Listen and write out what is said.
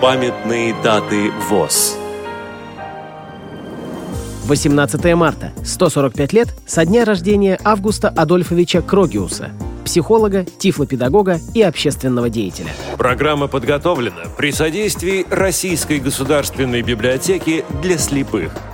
Памятные даты ВОЗ. 18 марта. 145 лет со дня рождения Августа Адольфовича Крогиуса, психолога, тифлопедагога и общественного деятеля. Программа подготовлена при содействии Российской государственной библиотеки для слепых –